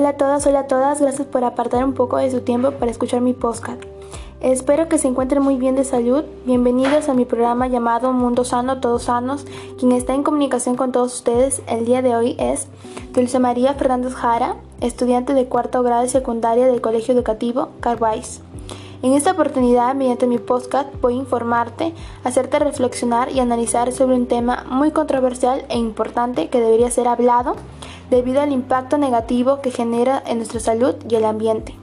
Hola a todas, hola a todas, gracias por apartar un poco de su tiempo para escuchar mi podcast. Espero que se encuentren muy bien de salud. Bienvenidos a mi programa llamado Mundo Sano, Todos Sanos. Quien está en comunicación con todos ustedes el día de hoy es Dulce María Fernández Jara, estudiante de cuarto grado de secundaria del Colegio Educativo Carvais. En esta oportunidad, mediante mi podcast, voy a informarte, hacerte reflexionar y analizar sobre un tema muy controversial e importante que debería ser hablado debido al impacto negativo que genera en nuestra salud y el ambiente.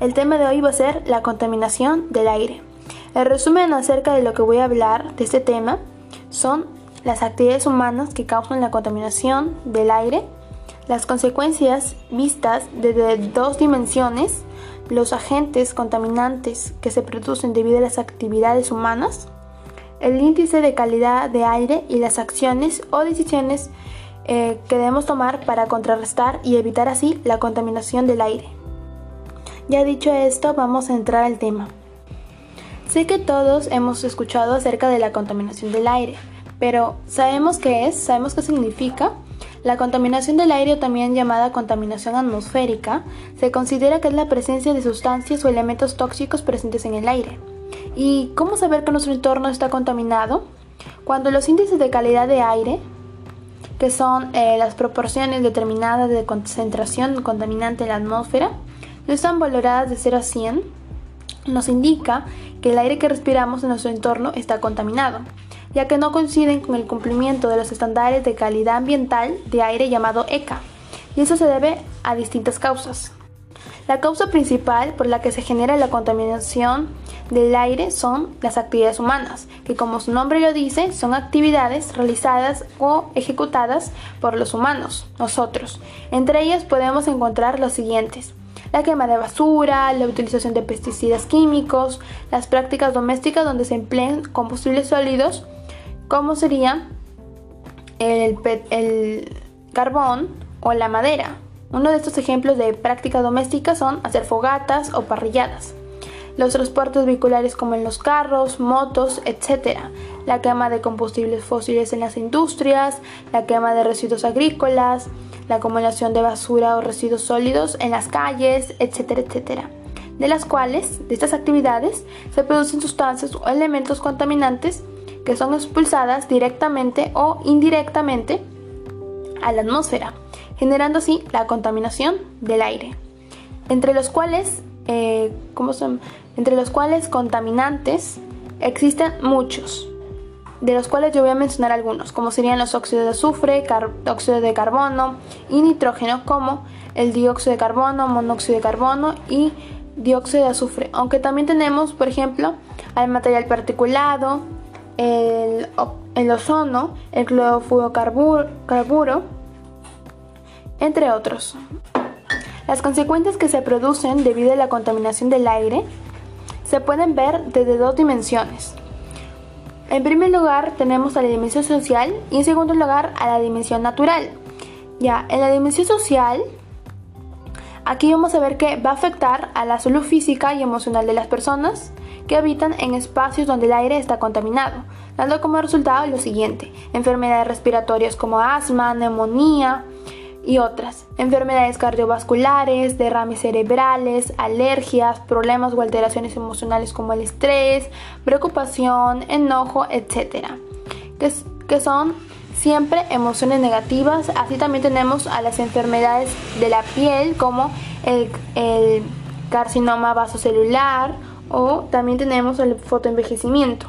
El tema de hoy va a ser la contaminación del aire. El resumen acerca de lo que voy a hablar de este tema son las actividades humanas que causan la contaminación del aire, las consecuencias vistas desde dos dimensiones, los agentes contaminantes que se producen debido a las actividades humanas, el índice de calidad de aire y las acciones o decisiones eh, que debemos tomar para contrarrestar y evitar así la contaminación del aire. Ya dicho esto, vamos a entrar al tema. Sé que todos hemos escuchado acerca de la contaminación del aire, pero ¿sabemos qué es? ¿Sabemos qué significa? La contaminación del aire, también llamada contaminación atmosférica, se considera que es la presencia de sustancias o elementos tóxicos presentes en el aire. ¿Y cómo saber que nuestro entorno está contaminado? Cuando los índices de calidad de aire que son eh, las proporciones determinadas de concentración contaminante en la atmósfera, no están valoradas de 0 a 100, nos indica que el aire que respiramos en nuestro entorno está contaminado, ya que no coinciden con el cumplimiento de los estándares de calidad ambiental de aire llamado ECA, y eso se debe a distintas causas. La causa principal por la que se genera la contaminación del aire son las actividades humanas, que como su nombre lo dice, son actividades realizadas o ejecutadas por los humanos, nosotros. Entre ellas podemos encontrar los siguientes. La quema de basura, la utilización de pesticidas químicos, las prácticas domésticas donde se emplean combustibles sólidos, como sería el, el carbón o la madera. Uno de estos ejemplos de práctica doméstica son hacer fogatas o parrilladas. Los transportes vehiculares como en los carros, motos, etc. La quema de combustibles fósiles en las industrias, la quema de residuos agrícolas, la acumulación de basura o residuos sólidos en las calles, etcétera, etcétera. De las cuales, de estas actividades, se producen sustancias o elementos contaminantes que son expulsadas directamente o indirectamente a la atmósfera generando así la contaminación del aire, entre los cuales, eh, son? Entre los cuales contaminantes existen muchos, de los cuales yo voy a mencionar algunos, como serían los óxidos de azufre, óxido de carbono y nitrógeno, como el dióxido de carbono, monóxido de carbono y dióxido de azufre. Aunque también tenemos, por ejemplo, el material particulado, el, el ozono, el carburo entre otros. Las consecuencias que se producen debido a la contaminación del aire se pueden ver desde dos dimensiones. En primer lugar tenemos a la dimensión social y en segundo lugar a la dimensión natural. Ya, en la dimensión social, aquí vamos a ver que va a afectar a la salud física y emocional de las personas que habitan en espacios donde el aire está contaminado, dando como resultado lo siguiente, enfermedades respiratorias como asma, neumonía, y otras, enfermedades cardiovasculares, derrames cerebrales, alergias, problemas o alteraciones emocionales como el estrés, preocupación, enojo, etc. Que, que son siempre emociones negativas. Así también tenemos a las enfermedades de la piel como el, el carcinoma vasocelular o también tenemos el fotoenvejecimiento,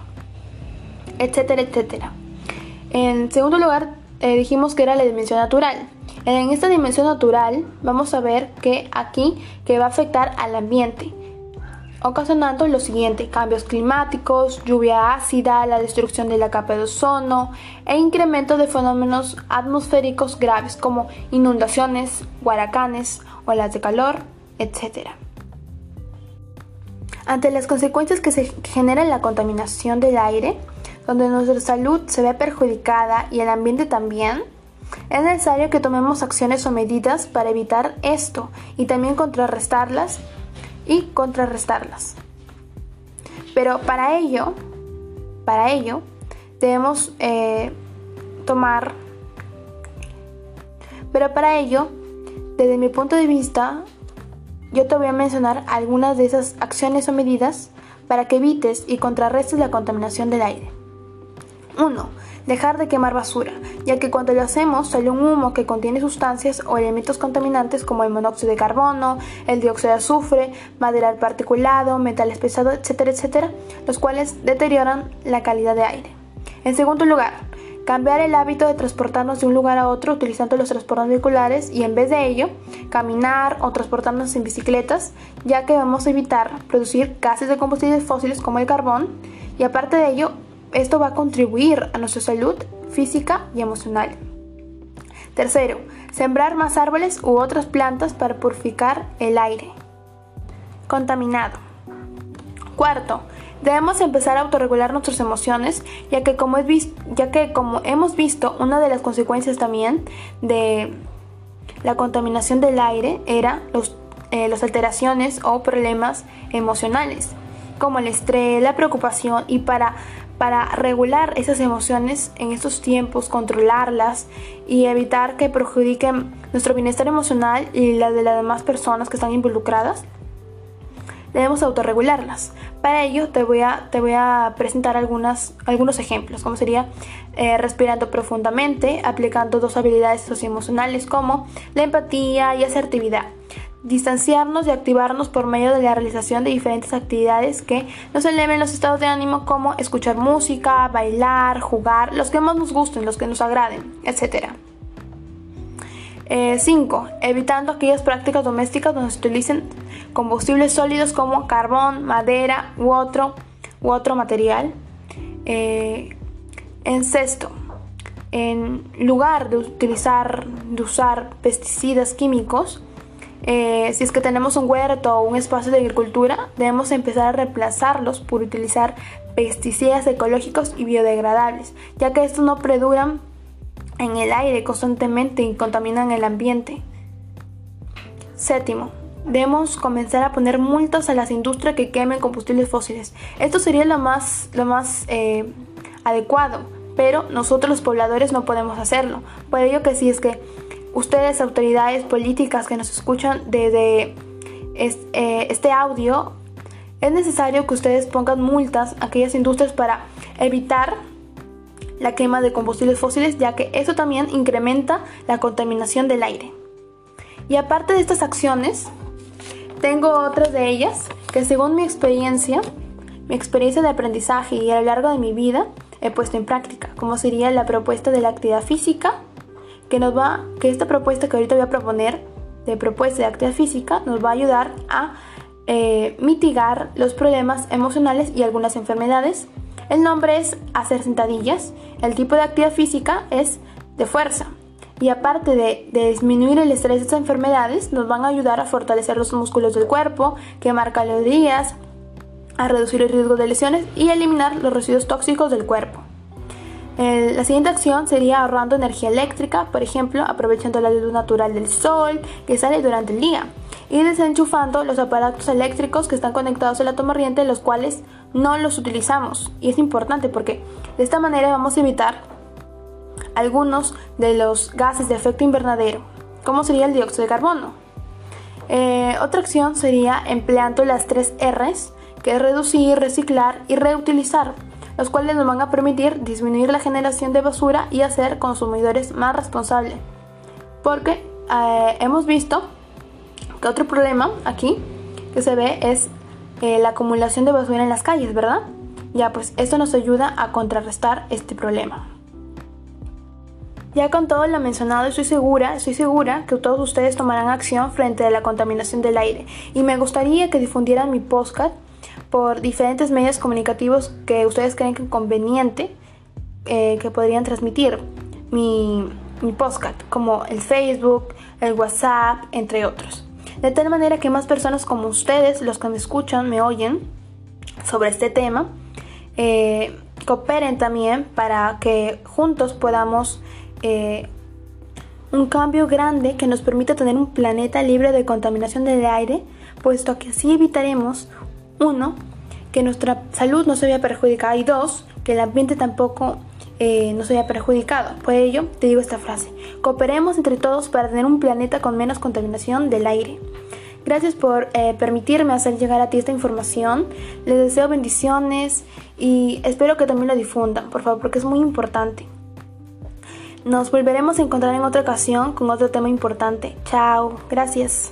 etcétera, etcétera. En segundo lugar, eh, dijimos que era la dimensión natural. En esta dimensión natural vamos a ver que aquí que va a afectar al ambiente, ocasionando lo siguiente, cambios climáticos, lluvia ácida, la destrucción de la capa de ozono e incremento de fenómenos atmosféricos graves como inundaciones, huracanes, olas de calor, etc. Ante las consecuencias que se generan la contaminación del aire, donde nuestra salud se ve perjudicada y el ambiente también, es necesario que tomemos acciones o medidas para evitar esto y también contrarrestarlas y contrarrestarlas. Pero para ello, para ello, debemos eh, tomar, pero para ello desde mi punto de vista, yo te voy a mencionar algunas de esas acciones o medidas para que evites y contrarrestes la contaminación del aire. 1. Dejar de quemar basura, ya que cuando lo hacemos sale un humo que contiene sustancias o elementos contaminantes como el monóxido de carbono, el dióxido de azufre, material particulado, metales pesados, etcétera, etcétera, los cuales deterioran la calidad de aire. En segundo lugar, cambiar el hábito de transportarnos de un lugar a otro utilizando los transportes vehiculares y en vez de ello, caminar o transportarnos en bicicletas, ya que vamos a evitar producir gases de combustibles fósiles como el carbón y aparte de ello, esto va a contribuir a nuestra salud física y emocional. Tercero, sembrar más árboles u otras plantas para purificar el aire contaminado. Cuarto, debemos empezar a autorregular nuestras emociones, ya que como, ya que como hemos visto, una de las consecuencias también de la contaminación del aire era los, eh, las alteraciones o problemas emocionales, como el estrés, la preocupación y para para regular esas emociones en estos tiempos, controlarlas y evitar que perjudiquen nuestro bienestar emocional y la de las demás personas que están involucradas, debemos autorregularlas. Para ello te voy a, te voy a presentar algunas, algunos ejemplos, como sería eh, respirando profundamente, aplicando dos habilidades socioemocionales como la empatía y asertividad distanciarnos y activarnos por medio de la realización de diferentes actividades que nos eleven los estados de ánimo como escuchar música, bailar, jugar, los que más nos gusten, los que nos agraden, etc. 5. Eh, evitando aquellas prácticas domésticas donde se utilicen combustibles sólidos como carbón, madera u otro, u otro material. Eh, en sexto, en lugar de utilizar, de usar pesticidas químicos, eh, si es que tenemos un huerto o un espacio de agricultura, debemos empezar a reemplazarlos por utilizar pesticidas ecológicos y biodegradables, ya que estos no preduran en el aire constantemente y contaminan el ambiente. Séptimo, debemos comenzar a poner multas a las industrias que quemen combustibles fósiles. Esto sería lo más, lo más eh, adecuado, pero nosotros los pobladores no podemos hacerlo. Por ello que si es que ustedes, autoridades políticas que nos escuchan desde eh, este audio, es necesario que ustedes pongan multas a aquellas industrias para evitar la quema de combustibles fósiles, ya que eso también incrementa la contaminación del aire. Y aparte de estas acciones, tengo otras de ellas que según mi experiencia, mi experiencia de aprendizaje y a lo largo de mi vida, he puesto en práctica, como sería la propuesta de la actividad física, que nos va, que esta propuesta que ahorita voy a proponer de propuesta de actividad física nos va a ayudar a eh, mitigar los problemas emocionales y algunas enfermedades. El nombre es hacer sentadillas. El tipo de actividad física es de fuerza. Y aparte de, disminuir el estrés de estas enfermedades, nos van a ayudar a fortalecer los músculos del cuerpo, quemar calorías, a reducir el riesgo de lesiones y eliminar los residuos tóxicos del cuerpo la siguiente acción sería ahorrando energía eléctrica, por ejemplo, aprovechando la luz natural del sol que sale durante el día y desenchufando los aparatos eléctricos que están conectados a la tomarriente, los cuales no los utilizamos. Y es importante porque de esta manera vamos a evitar algunos de los gases de efecto invernadero, como sería el dióxido de carbono. Eh, otra acción sería empleando las tres R's, que es reducir, reciclar y reutilizar los cuales nos van a permitir disminuir la generación de basura y hacer consumidores más responsables. Porque eh, hemos visto que otro problema aquí que se ve es eh, la acumulación de basura en las calles, ¿verdad? Ya, pues esto nos ayuda a contrarrestar este problema. Ya con todo lo mencionado, estoy segura, estoy segura que todos ustedes tomarán acción frente a la contaminación del aire. Y me gustaría que difundieran mi podcast por diferentes medios comunicativos que ustedes creen que conveniente eh, que podrían transmitir mi, mi podcast, como el Facebook, el WhatsApp, entre otros. De tal manera que más personas como ustedes, los que me escuchan, me oyen sobre este tema, eh, cooperen también para que juntos podamos eh, un cambio grande que nos permita tener un planeta libre de contaminación del aire, puesto que así evitaremos uno, que nuestra salud no se vea perjudicada y dos, que el ambiente tampoco eh, no se haya perjudicado. Por ello, te digo esta frase. Cooperemos entre todos para tener un planeta con menos contaminación del aire. Gracias por eh, permitirme hacer llegar a ti esta información. Les deseo bendiciones y espero que también lo difundan, por favor, porque es muy importante. Nos volveremos a encontrar en otra ocasión con otro tema importante. Chao, gracias.